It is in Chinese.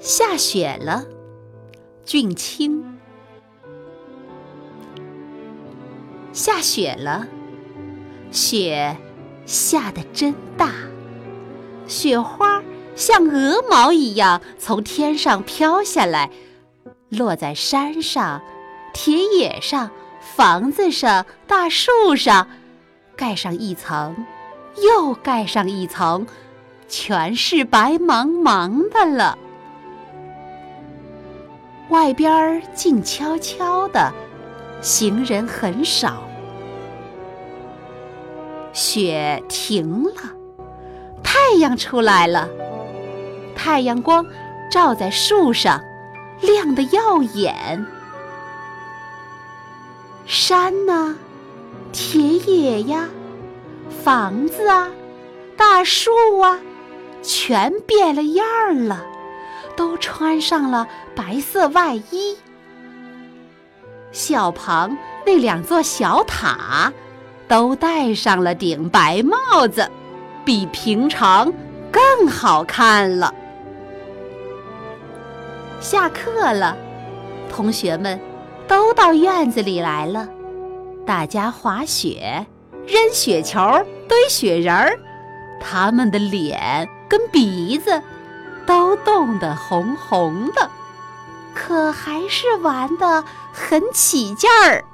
下雪了，俊清。下雪了，雪下得真大，雪花像鹅毛一样从天上飘下来，落在山上、田野上、房子上、大树上，盖上一层，又盖上一层，全是白茫茫的了。外边静悄悄的，行人很少。雪停了，太阳出来了。太阳光照在树上，亮得耀眼。山呐，田野呀，房子啊，大树啊，全变了样儿了。穿上了白色外衣，小旁那两座小塔都戴上了顶白帽子，比平常更好看了。下课了，同学们都到院子里来了，大家滑雪、扔雪球、堆雪人儿，他们的脸跟鼻子。都冻得红红的，可还是玩得很起劲儿。